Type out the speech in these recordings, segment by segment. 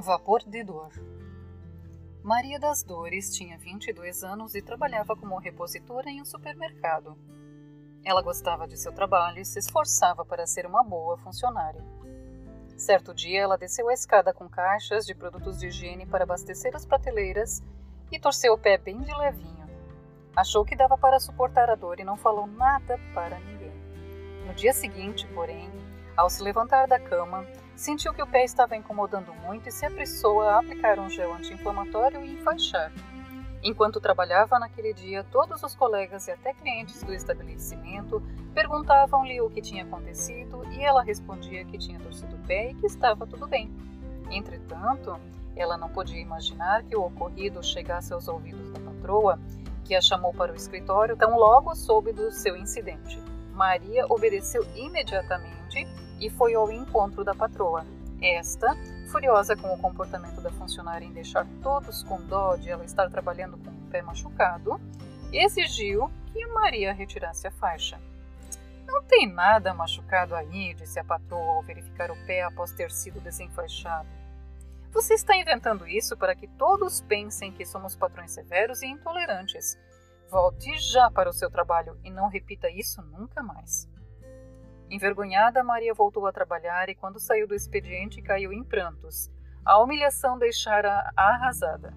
Vapor de dor. Maria das Dores tinha 22 anos e trabalhava como repositora em um supermercado. Ela gostava de seu trabalho e se esforçava para ser uma boa funcionária. Certo dia, ela desceu a escada com caixas de produtos de higiene para abastecer as prateleiras e torceu o pé bem de levinho. Achou que dava para suportar a dor e não falou nada para ninguém. No dia seguinte, porém, ao se levantar da cama, sentiu que o pé estava incomodando muito e se apressou a aplicar um gel anti-inflamatório e enfaixar. Enquanto trabalhava naquele dia, todos os colegas e até clientes do estabelecimento perguntavam-lhe o que tinha acontecido e ela respondia que tinha torcido o pé e que estava tudo bem. Entretanto, ela não podia imaginar que o ocorrido chegasse aos ouvidos da patroa, que a chamou para o escritório tão logo soube do seu incidente. Maria obedeceu imediatamente e foi ao encontro da patroa. Esta, furiosa com o comportamento da funcionária em deixar todos com dó de ela estar trabalhando com o pé machucado, exigiu que Maria retirasse a faixa. Não tem nada machucado aí, disse a patroa ao verificar o pé após ter sido desenfaixado. Você está inventando isso para que todos pensem que somos patrões severos e intolerantes. Volte já para o seu trabalho e não repita isso nunca mais. Envergonhada, Maria voltou a trabalhar e, quando saiu do expediente, caiu em prantos. A humilhação deixara arrasada.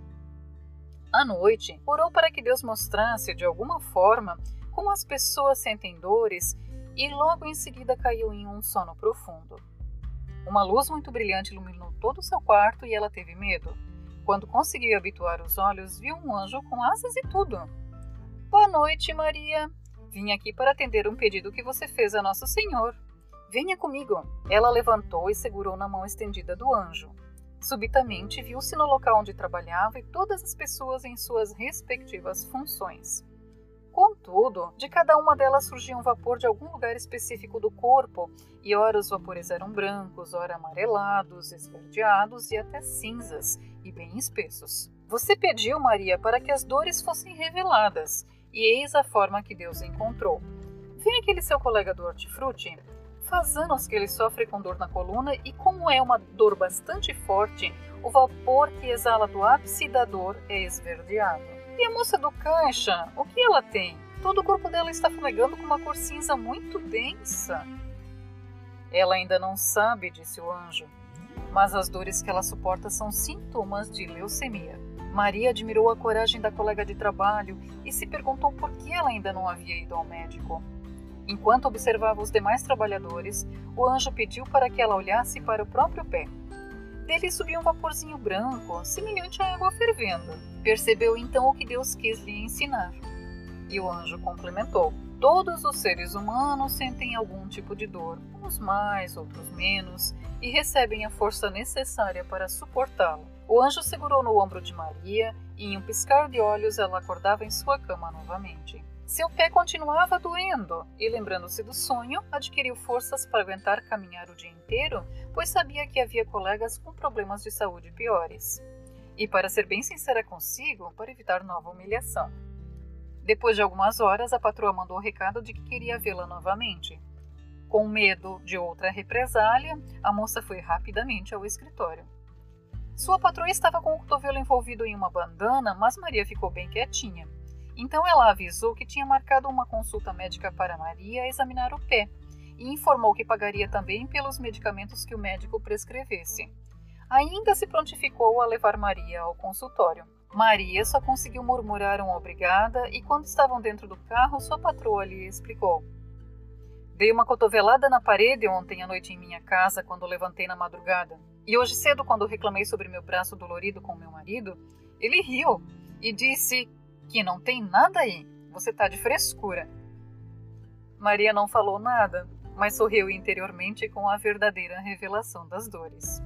À noite, orou para que Deus mostrasse, de alguma forma, como as pessoas sentem dores e logo em seguida caiu em um sono profundo. Uma luz muito brilhante iluminou todo o seu quarto e ela teve medo. Quando conseguiu habituar os olhos, viu um anjo com asas e tudo. Boa noite, Maria. Vim aqui para atender um pedido que você fez a Nosso Senhor. Venha comigo. Ela levantou e segurou na mão estendida do anjo. Subitamente viu-se no local onde trabalhava e todas as pessoas em suas respectivas funções. Contudo, de cada uma delas surgia um vapor de algum lugar específico do corpo, e ora os vapores eram brancos, ora amarelados, esverdeados e até cinzas, e bem espessos. Você pediu, Maria, para que as dores fossem reveladas, e eis a forma que Deus encontrou. Vem aquele seu colega do hortifruti. Faz anos que ele sofre com dor na coluna e, como é uma dor bastante forte, o vapor que exala do ápice da dor é esverdeado. E a moça do caixa, o que ela tem? Todo o corpo dela está fumegando com uma cor cinza muito densa. Ela ainda não sabe, disse o anjo, mas as dores que ela suporta são sintomas de leucemia. Maria admirou a coragem da colega de trabalho e se perguntou por que ela ainda não havia ido ao médico. Enquanto observava os demais trabalhadores, o anjo pediu para que ela olhasse para o próprio pé. Dele subia um vaporzinho branco, semelhante à água fervendo. Percebeu então o que Deus quis lhe ensinar. E o anjo complementou: Todos os seres humanos sentem algum tipo de dor, uns mais, outros menos, e recebem a força necessária para suportá-lo. O anjo segurou no ombro de Maria e, em um piscar de olhos, ela acordava em sua cama novamente. Seu pé continuava doendo e, lembrando-se do sonho, adquiriu forças para aguentar caminhar o dia inteiro, pois sabia que havia colegas com problemas de saúde piores. E, para ser bem sincera consigo, para evitar nova humilhação. Depois de algumas horas, a patroa mandou o recado de que queria vê-la novamente. Com medo de outra represália, a moça foi rapidamente ao escritório. Sua patroa estava com o cotovelo envolvido em uma bandana, mas Maria ficou bem quietinha. Então ela avisou que tinha marcado uma consulta médica para Maria examinar o pé e informou que pagaria também pelos medicamentos que o médico prescrevesse. Ainda se prontificou a levar Maria ao consultório. Maria só conseguiu murmurar um obrigada e, quando estavam dentro do carro, sua patroa lhe explicou. Dei uma cotovelada na parede ontem à noite em minha casa quando levantei na madrugada. E hoje cedo, quando reclamei sobre meu braço dolorido com meu marido, ele riu e disse que não tem nada aí, você tá de frescura. Maria não falou nada, mas sorriu interiormente com a verdadeira revelação das dores.